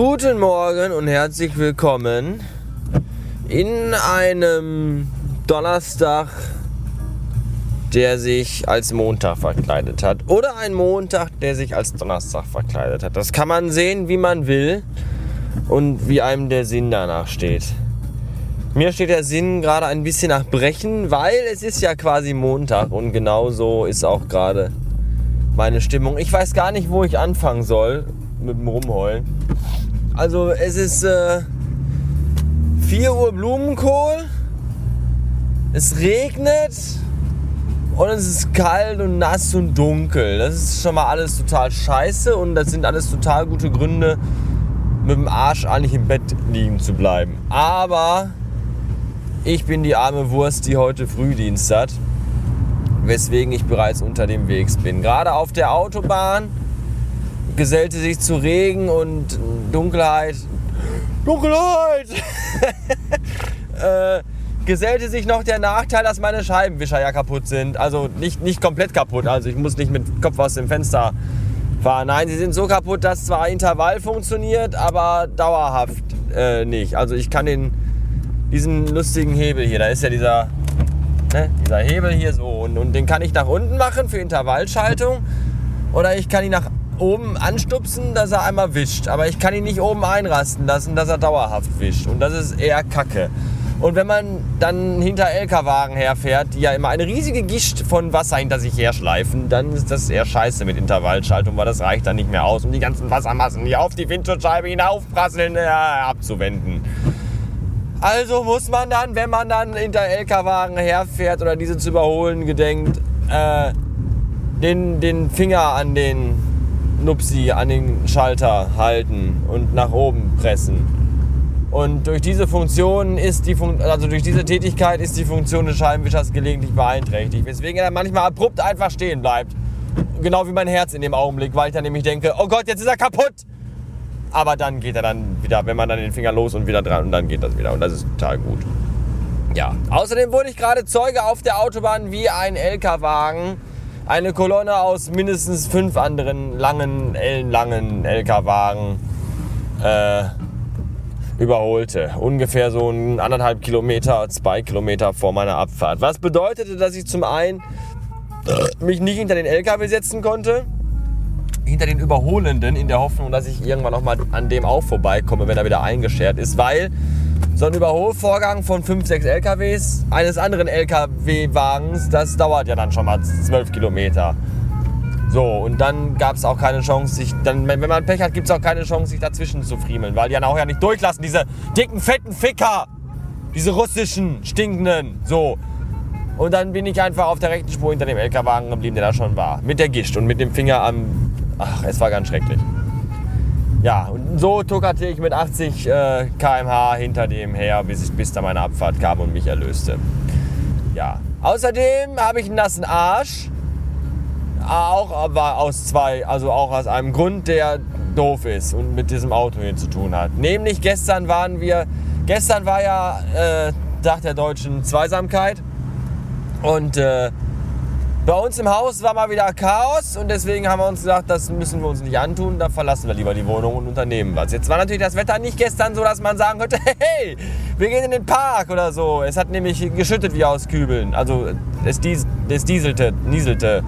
Guten Morgen und herzlich willkommen in einem Donnerstag, der sich als Montag verkleidet hat. Oder ein Montag, der sich als Donnerstag verkleidet hat. Das kann man sehen, wie man will und wie einem der Sinn danach steht. Mir steht der Sinn gerade ein bisschen nach Brechen, weil es ist ja quasi Montag und genauso ist auch gerade meine Stimmung. Ich weiß gar nicht, wo ich anfangen soll mit dem Rumheulen. Also es ist äh, 4 Uhr Blumenkohl, es regnet und es ist kalt und nass und dunkel. Das ist schon mal alles total scheiße und das sind alles total gute Gründe, mit dem Arsch eigentlich im Bett liegen zu bleiben. Aber ich bin die arme Wurst, die heute Frühdienst hat, weswegen ich bereits unter dem Wegs bin. Gerade auf der Autobahn gesellte sich zu Regen und Dunkelheit. Dunkelheit! äh, gesellte sich noch der Nachteil, dass meine Scheibenwischer ja kaputt sind. Also nicht, nicht komplett kaputt. Also ich muss nicht mit Kopf aus dem Fenster fahren. Nein, sie sind so kaputt, dass zwar Intervall funktioniert, aber dauerhaft äh, nicht. Also ich kann den, diesen lustigen Hebel hier, da ist ja dieser, ne, dieser Hebel hier so und, und den kann ich nach unten machen für Intervallschaltung oder ich kann ihn nach oben anstupsen, dass er einmal wischt. Aber ich kann ihn nicht oben einrasten lassen, dass er dauerhaft wischt. Und das ist eher Kacke. Und wenn man dann hinter LKW-Wagen herfährt, die ja immer eine riesige Gischt von Wasser hinter sich herschleifen, dann ist das eher scheiße mit Intervallschaltung, weil das reicht dann nicht mehr aus, um die ganzen Wassermassen, die auf die Windschutzscheibe hinaufprasseln, ja, abzuwenden. Also muss man dann, wenn man dann hinter LKW-Wagen herfährt oder diese zu überholen gedenkt, äh, den, den Finger an den Nupsi an den Schalter halten und nach oben pressen. Und durch diese Funktion ist die Fun also durch diese Tätigkeit ist die Funktion des Scheibenwischers gelegentlich beeinträchtigt, weswegen er manchmal abrupt einfach stehen bleibt. Genau wie mein Herz in dem Augenblick, weil ich dann nämlich denke, oh Gott, jetzt ist er kaputt. Aber dann geht er dann wieder, wenn man dann den Finger los und wieder dran und dann geht das wieder und das ist total gut. Ja, außerdem wurde ich gerade Zeuge auf der Autobahn, wie ein LKW-Wagen eine Kolonne aus mindestens fünf anderen langen, ellenlangen LKW-Wagen äh, überholte. Ungefähr so ein anderthalb Kilometer, zwei Kilometer vor meiner Abfahrt. Was bedeutete, dass ich zum einen mich nicht hinter den LKW setzen konnte, hinter den Überholenden, in der Hoffnung, dass ich irgendwann noch mal an dem auch vorbeikomme, wenn er wieder eingeschert ist, weil so ein Überholvorgang von 5, 6 LKWs eines anderen LKW-Wagens, das dauert ja dann schon mal 12 Kilometer. So, und dann gab es auch keine Chance, sich, dann, wenn man Pech hat, gibt es auch keine Chance, sich dazwischen zu friemeln, weil die dann auch ja nicht durchlassen, diese dicken, fetten Ficker, diese russischen, stinkenden, so. Und dann bin ich einfach auf der rechten Spur hinter dem LKW-Wagen geblieben, der da schon war. Mit der Gischt und mit dem Finger am, ach, es war ganz schrecklich. Ja, und so tuckerte ich mit 80 äh, km/h hinter dem her, bis, ich, bis da meine Abfahrt kam und mich erlöste. Ja. Außerdem habe ich einen nassen Arsch. Auch aber aus zwei, also auch aus einem Grund, der doof ist und mit diesem Auto hier zu tun hat. Nämlich gestern waren wir, gestern war ja äh, Tag der deutschen Zweisamkeit und äh, bei uns im Haus war mal wieder Chaos und deswegen haben wir uns gesagt, das müssen wir uns nicht antun, da verlassen wir lieber die Wohnung und unternehmen was. Jetzt war natürlich das Wetter nicht gestern so, dass man sagen könnte, hey, wir gehen in den Park oder so. Es hat nämlich geschüttet wie aus Kübeln. Also es, dies, es dieselte, nieselte,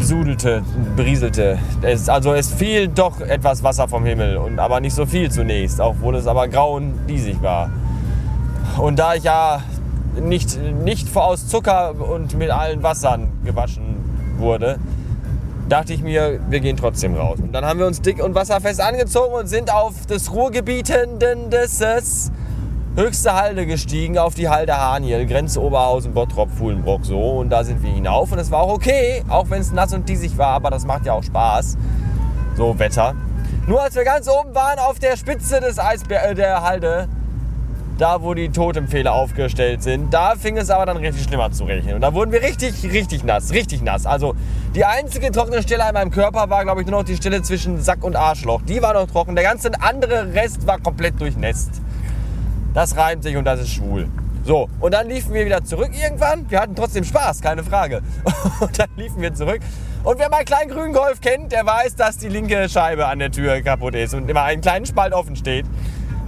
besudelte, berieselte. Es, also es fiel doch etwas Wasser vom Himmel, und, aber nicht so viel zunächst, obwohl es aber grau und diesig war. Und da ich ja nicht, nicht aus Zucker und mit allen Wassern gewaschen wurde, dachte ich mir, wir gehen trotzdem raus. Und dann haben wir uns dick und wasserfest angezogen und sind auf das Ruhrgebietenden des höchste Halde gestiegen, auf die Halde Haniel, Grenze Oberhausen, Bottrop, Fuhlenbrock so. Und da sind wir hinauf und es war auch okay, auch wenn es nass und diesig war, aber das macht ja auch Spaß. So Wetter. Nur als wir ganz oben waren auf der Spitze des Eisber äh, der Halde, da wo die Totempfehler aufgestellt sind, da fing es aber dann richtig schlimmer zu regnen. Und da wurden wir richtig, richtig nass, richtig nass. Also die einzige trockene Stelle an meinem Körper war, glaube ich, nur noch die Stelle zwischen Sack und Arschloch. Die war noch trocken. Der ganze andere Rest war komplett durchnässt. Das reimt sich und das ist schwul. So, und dann liefen wir wieder zurück irgendwann. Wir hatten trotzdem Spaß, keine Frage. Und dann liefen wir zurück. Und wer meinen kleinen grünen Golf kennt, der weiß, dass die linke Scheibe an der Tür kaputt ist und immer einen kleinen Spalt offen steht.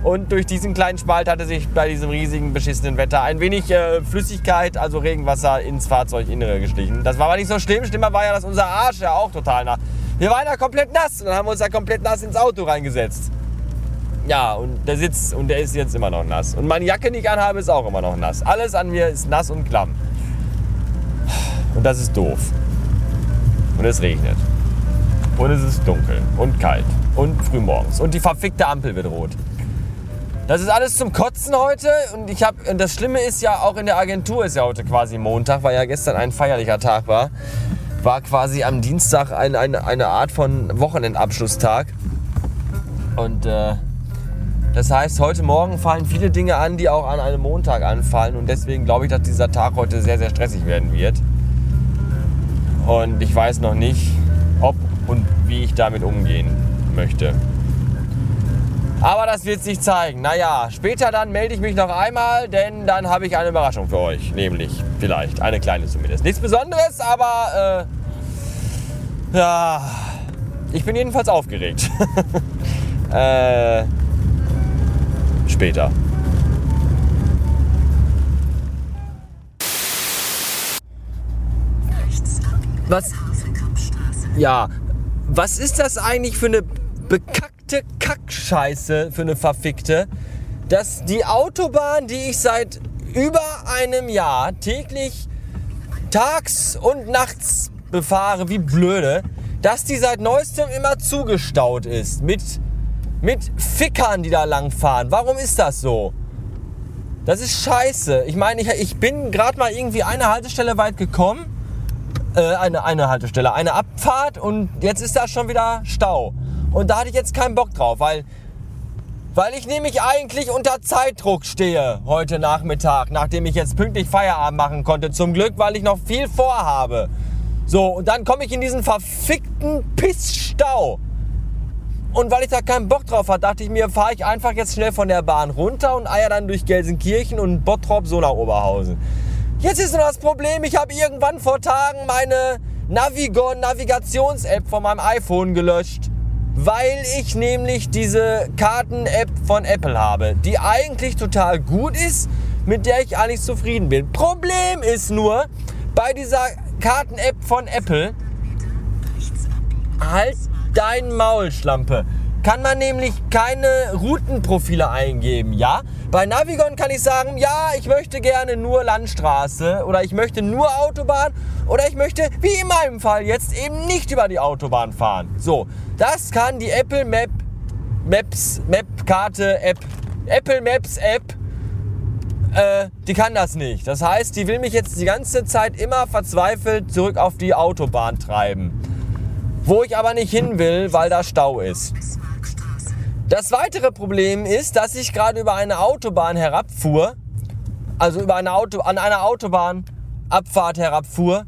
Und durch diesen kleinen Spalt hatte sich bei diesem riesigen beschissenen Wetter ein wenig äh, Flüssigkeit, also Regenwasser, ins Fahrzeuginnere geschlichen. Das war aber nicht so schlimm. Schlimmer war ja, dass unser Arsch ja auch total nass. Wir waren ja komplett nass und dann haben wir uns da komplett nass ins Auto reingesetzt. Ja, und der Sitz, und der ist jetzt immer noch nass. Und meine Jacke, die ich anhabe, ist auch immer noch nass. Alles an mir ist nass und klamm. Und das ist doof. Und es regnet. Und es ist dunkel und kalt und frühmorgens. Und die verfickte Ampel wird rot. Das ist alles zum Kotzen heute und ich habe das Schlimme ist ja auch in der Agentur ist ja heute quasi Montag, weil ja gestern ein feierlicher Tag war. War quasi am Dienstag ein, ein, eine Art von Wochenendabschlusstag. Und äh, das heißt, heute Morgen fallen viele Dinge an, die auch an einem Montag anfallen. Und deswegen glaube ich, dass dieser Tag heute sehr, sehr stressig werden wird. Und ich weiß noch nicht, ob und wie ich damit umgehen möchte. Aber das wird sich zeigen. Naja, später dann melde ich mich noch einmal, denn dann habe ich eine Überraschung für euch. Nämlich, vielleicht, eine kleine zumindest. Nichts Besonderes, aber äh, ja, ich bin jedenfalls aufgeregt. äh, später. Was? Ja, was ist das eigentlich für eine bekackte Kackscheiße, für eine verfickte, dass die Autobahn, die ich seit über einem Jahr täglich tags und nachts befahre, wie blöde, dass die seit neuestem immer zugestaut ist mit, mit Fickern, die da langfahren. Warum ist das so? Das ist scheiße. Ich meine, ich, ich bin gerade mal irgendwie eine Haltestelle weit gekommen äh, eine, eine Haltestelle, eine Abfahrt und jetzt ist da schon wieder Stau. Und da hatte ich jetzt keinen Bock drauf, weil, weil ich nämlich eigentlich unter Zeitdruck stehe heute Nachmittag, nachdem ich jetzt pünktlich Feierabend machen konnte. Zum Glück, weil ich noch viel vorhabe. So, und dann komme ich in diesen verfickten Pissstau. Und weil ich da keinen Bock drauf hatte, dachte ich mir, fahre ich einfach jetzt schnell von der Bahn runter und eier dann durch Gelsenkirchen und Bottrop so nach Oberhausen. Jetzt ist nur das Problem, ich habe irgendwann vor Tagen meine Navigon Navigations-App von meinem iPhone gelöscht, weil ich nämlich diese Karten-App von Apple habe, die eigentlich total gut ist, mit der ich eigentlich zufrieden bin. Problem ist nur, bei dieser Karten-App von Apple, halt dein Maul, Schlampe kann man nämlich keine Routenprofile eingeben, ja? Bei Navigon kann ich sagen, ja, ich möchte gerne nur Landstraße oder ich möchte nur Autobahn oder ich möchte, wie in meinem Fall jetzt, eben nicht über die Autobahn fahren. So, das kann die Apple Map Maps Map Karte App Apple Maps App äh, die kann das nicht. Das heißt, die will mich jetzt die ganze Zeit immer verzweifelt zurück auf die Autobahn treiben. Wo ich aber nicht hin will, weil da Stau ist. Das weitere Problem ist, dass ich gerade über eine Autobahn herabfuhr, also über eine Auto, an einer Autobahnabfahrt herabfuhr,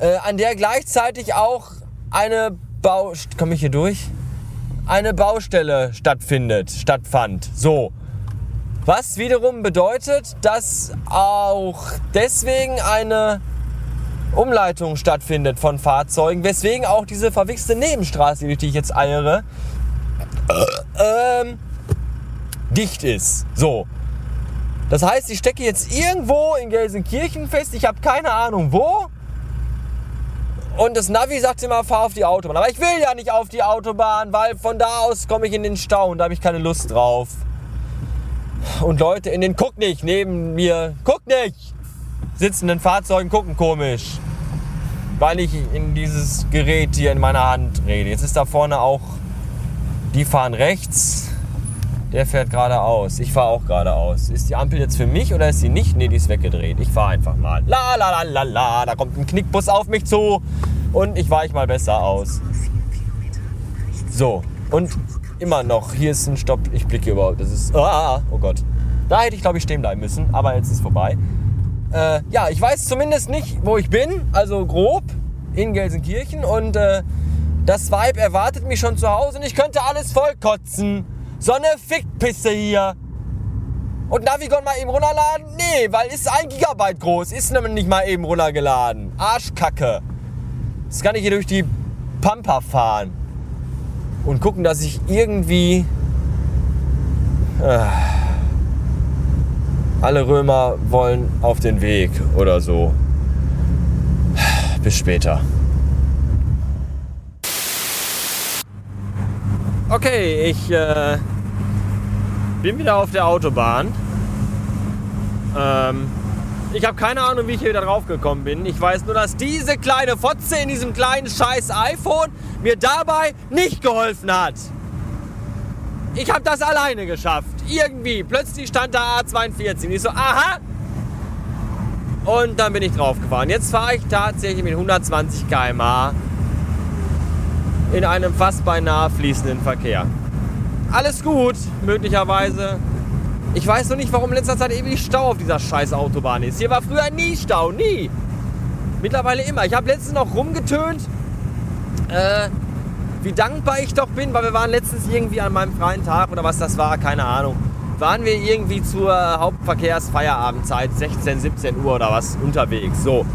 äh, an der gleichzeitig auch eine Bau, komme ich hier durch? Eine Baustelle stattfindet, stattfand. So. Was wiederum bedeutet, dass auch deswegen eine Umleitung stattfindet von Fahrzeugen, weswegen auch diese verwichste Nebenstraße, durch die ich jetzt eiere, ähm, dicht ist. So. Das heißt, ich stecke jetzt irgendwo in Gelsenkirchen fest. Ich habe keine Ahnung wo. Und das Navi sagt immer, fahr auf die Autobahn. Aber ich will ja nicht auf die Autobahn, weil von da aus komme ich in den Stau und da habe ich keine Lust drauf. Und Leute in den Guck nicht neben mir, guck nicht, sitzenden Fahrzeugen gucken komisch. Weil ich in dieses Gerät hier in meiner Hand rede. Jetzt ist da vorne auch die fahren rechts, der fährt geradeaus. Ich fahre auch geradeaus. Ist die Ampel jetzt für mich oder ist sie nicht? Ne, die ist weggedreht. Ich fahre einfach mal. La la la la la. Da kommt ein Knickbus auf mich zu und ich weiche mal besser aus. So, und immer noch. Hier ist ein Stopp. Ich blicke überhaupt. Das ist. Ah, oh Gott. Da hätte ich, glaube ich, stehen bleiben müssen. Aber jetzt ist vorbei. Äh, ja, ich weiß zumindest nicht, wo ich bin. Also grob in Gelsenkirchen. Und äh, das Vibe erwartet mich schon zu Hause und ich könnte alles vollkotzen. So eine Fickpisse hier. Und Navigon mal eben runterladen? Nee, weil ist ein Gigabyte groß. Ist nämlich nicht mal eben runtergeladen. Arschkacke. Jetzt kann ich hier durch die Pampa fahren. Und gucken, dass ich irgendwie... Äh, alle Römer wollen auf den Weg oder so. Bis später. Okay, ich äh, bin wieder auf der Autobahn. Ähm, ich habe keine Ahnung, wie ich hier wieder drauf gekommen bin. Ich weiß nur, dass diese kleine Fotze in diesem kleinen scheiß iPhone mir dabei nicht geholfen hat. Ich habe das alleine geschafft. Irgendwie. Plötzlich stand da A42. Und ich so, aha. Und dann bin ich drauf gefahren. Jetzt fahre ich tatsächlich mit 120 km/h in einem fast beinahe fließenden Verkehr. Alles gut, möglicherweise. Ich weiß nur nicht, warum in letzter Zeit ewig Stau auf dieser scheiß Autobahn ist. Hier war früher nie Stau, nie. Mittlerweile immer. Ich habe letztens noch rumgetönt, äh, wie dankbar ich doch bin, weil wir waren letztens irgendwie an meinem freien Tag oder was das war, keine Ahnung. Waren wir irgendwie zur Hauptverkehrsfeierabendzeit, 16, 17 Uhr oder was, unterwegs. So.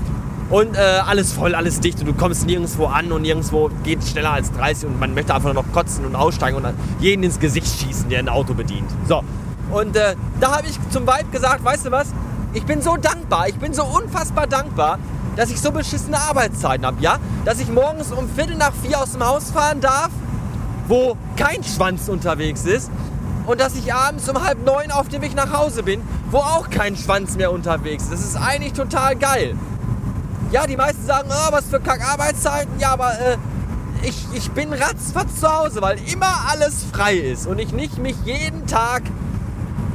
Und äh, alles voll, alles dicht und du kommst nirgendwo an und nirgendwo geht schneller als 30 und man möchte einfach nur noch kotzen und aussteigen und jeden ins Gesicht schießen, der ein Auto bedient. So. Und äh, da habe ich zum Vibe gesagt, weißt du was? Ich bin so dankbar, ich bin so unfassbar dankbar, dass ich so beschissene Arbeitszeiten habe, ja? Dass ich morgens um Viertel nach vier aus dem Haus fahren darf, wo kein Schwanz unterwegs ist. Und dass ich abends um halb neun auf dem Weg nach Hause bin, wo auch kein Schwanz mehr unterwegs ist. Das ist eigentlich total geil. Ja, die meisten sagen, oh, was für Kack-Arbeitszeiten. Ja, aber äh, ich, ich bin ratzfatz zu Hause, weil immer alles frei ist und ich nicht mich jeden Tag,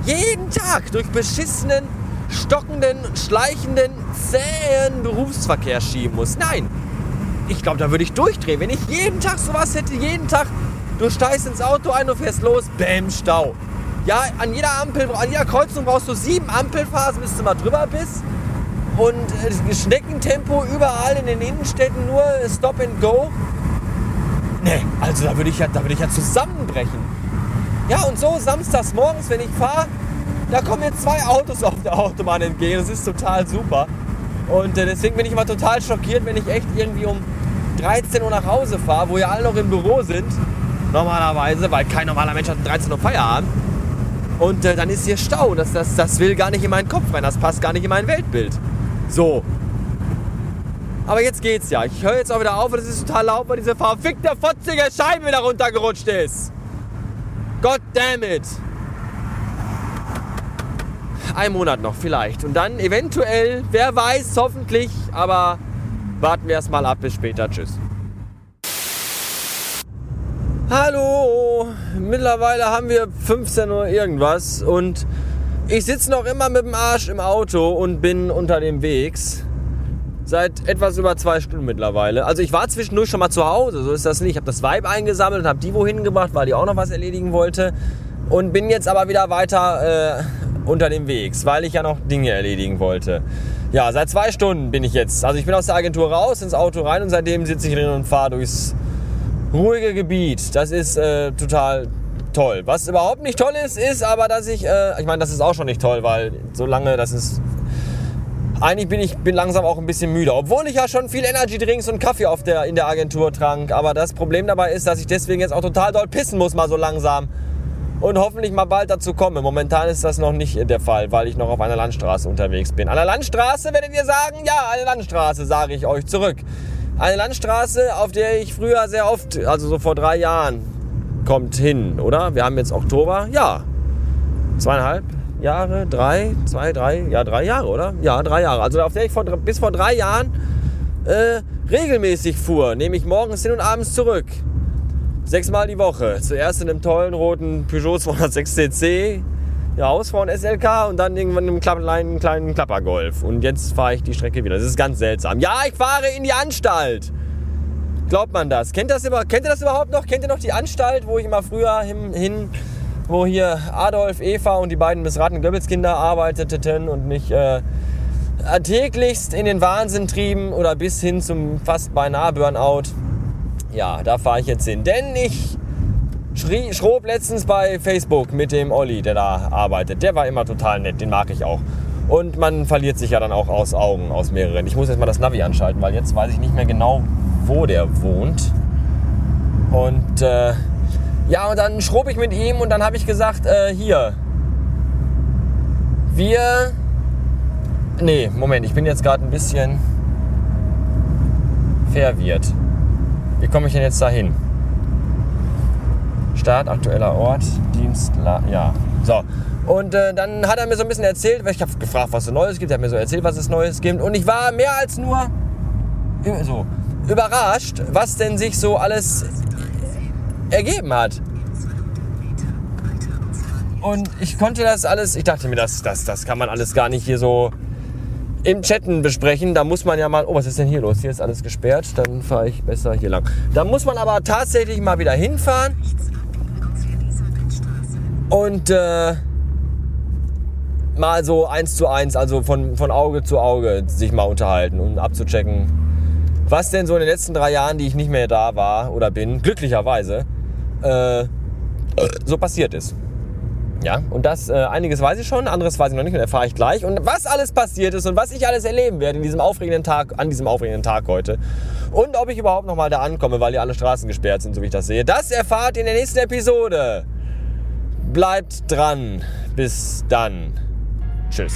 jeden Tag durch beschissenen, stockenden, schleichenden, zähen Berufsverkehr schieben muss. Nein, ich glaube, da würde ich durchdrehen. Wenn ich jeden Tag sowas hätte, jeden Tag, du steigst ins Auto ein und fährst los, bäm, Stau. Ja, an jeder Ampel, an jeder Kreuzung brauchst du sieben Ampelphasen, bis du mal drüber bist und Schneckentempo überall in den Innenstädten nur Stop and Go. Nee, also da würde ich, ja, würd ich ja zusammenbrechen. Ja, und so samstags morgens, wenn ich fahre, da kommen mir zwei Autos auf der Autobahn entgegen. Das ist total super. Und äh, deswegen bin ich immer total schockiert, wenn ich echt irgendwie um 13 Uhr nach Hause fahre, wo ja alle noch im Büro sind. Normalerweise, weil kein normaler Mensch hat um 13 Uhr Feierabend. Und äh, dann ist hier Stau. Das, das, das will gar nicht in meinen Kopf rein. Das passt gar nicht in mein Weltbild. So. Aber jetzt geht's ja. Ich höre jetzt auch wieder auf und es ist total laut, weil diese verfickte, fotzige Scheibe wieder runtergerutscht ist. God damn it. Ein Monat noch vielleicht. Und dann eventuell, wer weiß, hoffentlich, aber warten wir erstmal ab. Bis später. Tschüss. Hallo, mittlerweile haben wir 15 Uhr irgendwas und ich sitze noch immer mit dem Arsch im Auto und bin unter dem Wegs. Seit etwas über zwei Stunden mittlerweile. Also ich war zwischendurch schon mal zu Hause, so ist das nicht. Ich habe das Vibe eingesammelt und habe die wohin gebracht, weil die auch noch was erledigen wollte. Und bin jetzt aber wieder weiter äh, unter dem Wegs, weil ich ja noch Dinge erledigen wollte. Ja, seit zwei Stunden bin ich jetzt. Also ich bin aus der Agentur raus, ins Auto rein und seitdem sitze ich drin und fahre durchs ruhige Gebiet. Das ist äh, total toll. Was überhaupt nicht toll ist, ist aber, dass ich, äh, ich meine, das ist auch schon nicht toll, weil so lange, das ist, eigentlich bin ich bin langsam auch ein bisschen müde, obwohl ich ja schon viel Energy Drinks und Kaffee auf der, in der Agentur trank. Aber das Problem dabei ist, dass ich deswegen jetzt auch total doll pissen muss, mal so langsam. Und hoffentlich mal bald dazu komme. Momentan ist das noch nicht der Fall, weil ich noch auf einer Landstraße unterwegs bin. An der Landstraße werdet ihr sagen, ja, eine Landstraße, sage ich euch zurück. Eine Landstraße, auf der ich früher sehr oft, also so vor drei Jahren, kommt hin, oder? Wir haben jetzt Oktober, ja. Zweieinhalb Jahre, drei, zwei, drei, ja, drei Jahre, oder? Ja, drei Jahre. Also auf der ich vor, bis vor drei Jahren äh, regelmäßig fuhr, nehme ich morgens hin und abends zurück. Sechsmal die Woche. Zuerst in einem tollen roten Peugeot 206 cc, ja, Hausfrauen SLK und dann irgendwann in einem kleinen, kleinen Klappergolf. Und jetzt fahre ich die Strecke wieder. Das ist ganz seltsam. Ja, ich fahre in die Anstalt. Glaubt man das? Kennt, das über, kennt ihr das überhaupt noch? Kennt ihr noch die Anstalt, wo ich immer früher hin, hin wo hier Adolf, Eva und die beiden missratenen Goebbels-Kinder arbeiteten und mich äh, täglichst in den Wahnsinn trieben oder bis hin zum fast beinahe Burnout. Ja, da fahre ich jetzt hin. Denn ich schrie, schrob letztens bei Facebook mit dem Olli, der da arbeitet. Der war immer total nett, den mag ich auch. Und man verliert sich ja dann auch aus Augen, aus mehreren. Ich muss jetzt mal das Navi anschalten, weil jetzt weiß ich nicht mehr genau, wo der wohnt. Und äh, ja, und dann schrob ich mit ihm und dann habe ich gesagt, äh, hier, wir... Nee, Moment, ich bin jetzt gerade ein bisschen verwirrt. Wie komme ich denn jetzt dahin? Start, aktueller Ort, Dienst, ja. So. Und äh, dann hat er mir so ein bisschen erzählt, weil ich habe gefragt, was es Neues gibt. Er hat mir so erzählt, was es Neues gibt. Und ich war mehr als nur so überrascht, was denn sich so alles ergeben hat. Und ich konnte das alles, ich dachte mir, das, das, das kann man alles gar nicht hier so im Chatten besprechen. Da muss man ja mal, oh, was ist denn hier los? Hier ist alles gesperrt, dann fahre ich besser hier lang. Da muss man aber tatsächlich mal wieder hinfahren. Und äh, mal so eins zu eins, also von, von Auge zu Auge sich mal unterhalten, um abzuchecken, was denn so in den letzten drei Jahren, die ich nicht mehr da war oder bin, glücklicherweise, äh, so passiert ist. Ja, und das, äh, einiges weiß ich schon, anderes weiß ich noch nicht und erfahre ich gleich. Und was alles passiert ist und was ich alles erleben werde in diesem aufregenden Tag, an diesem aufregenden Tag heute. Und ob ich überhaupt noch mal da ankomme, weil hier alle Straßen gesperrt sind, so wie ich das sehe. Das erfahrt ihr in der nächsten Episode. Bleibt dran. Bis dann. Tschüss.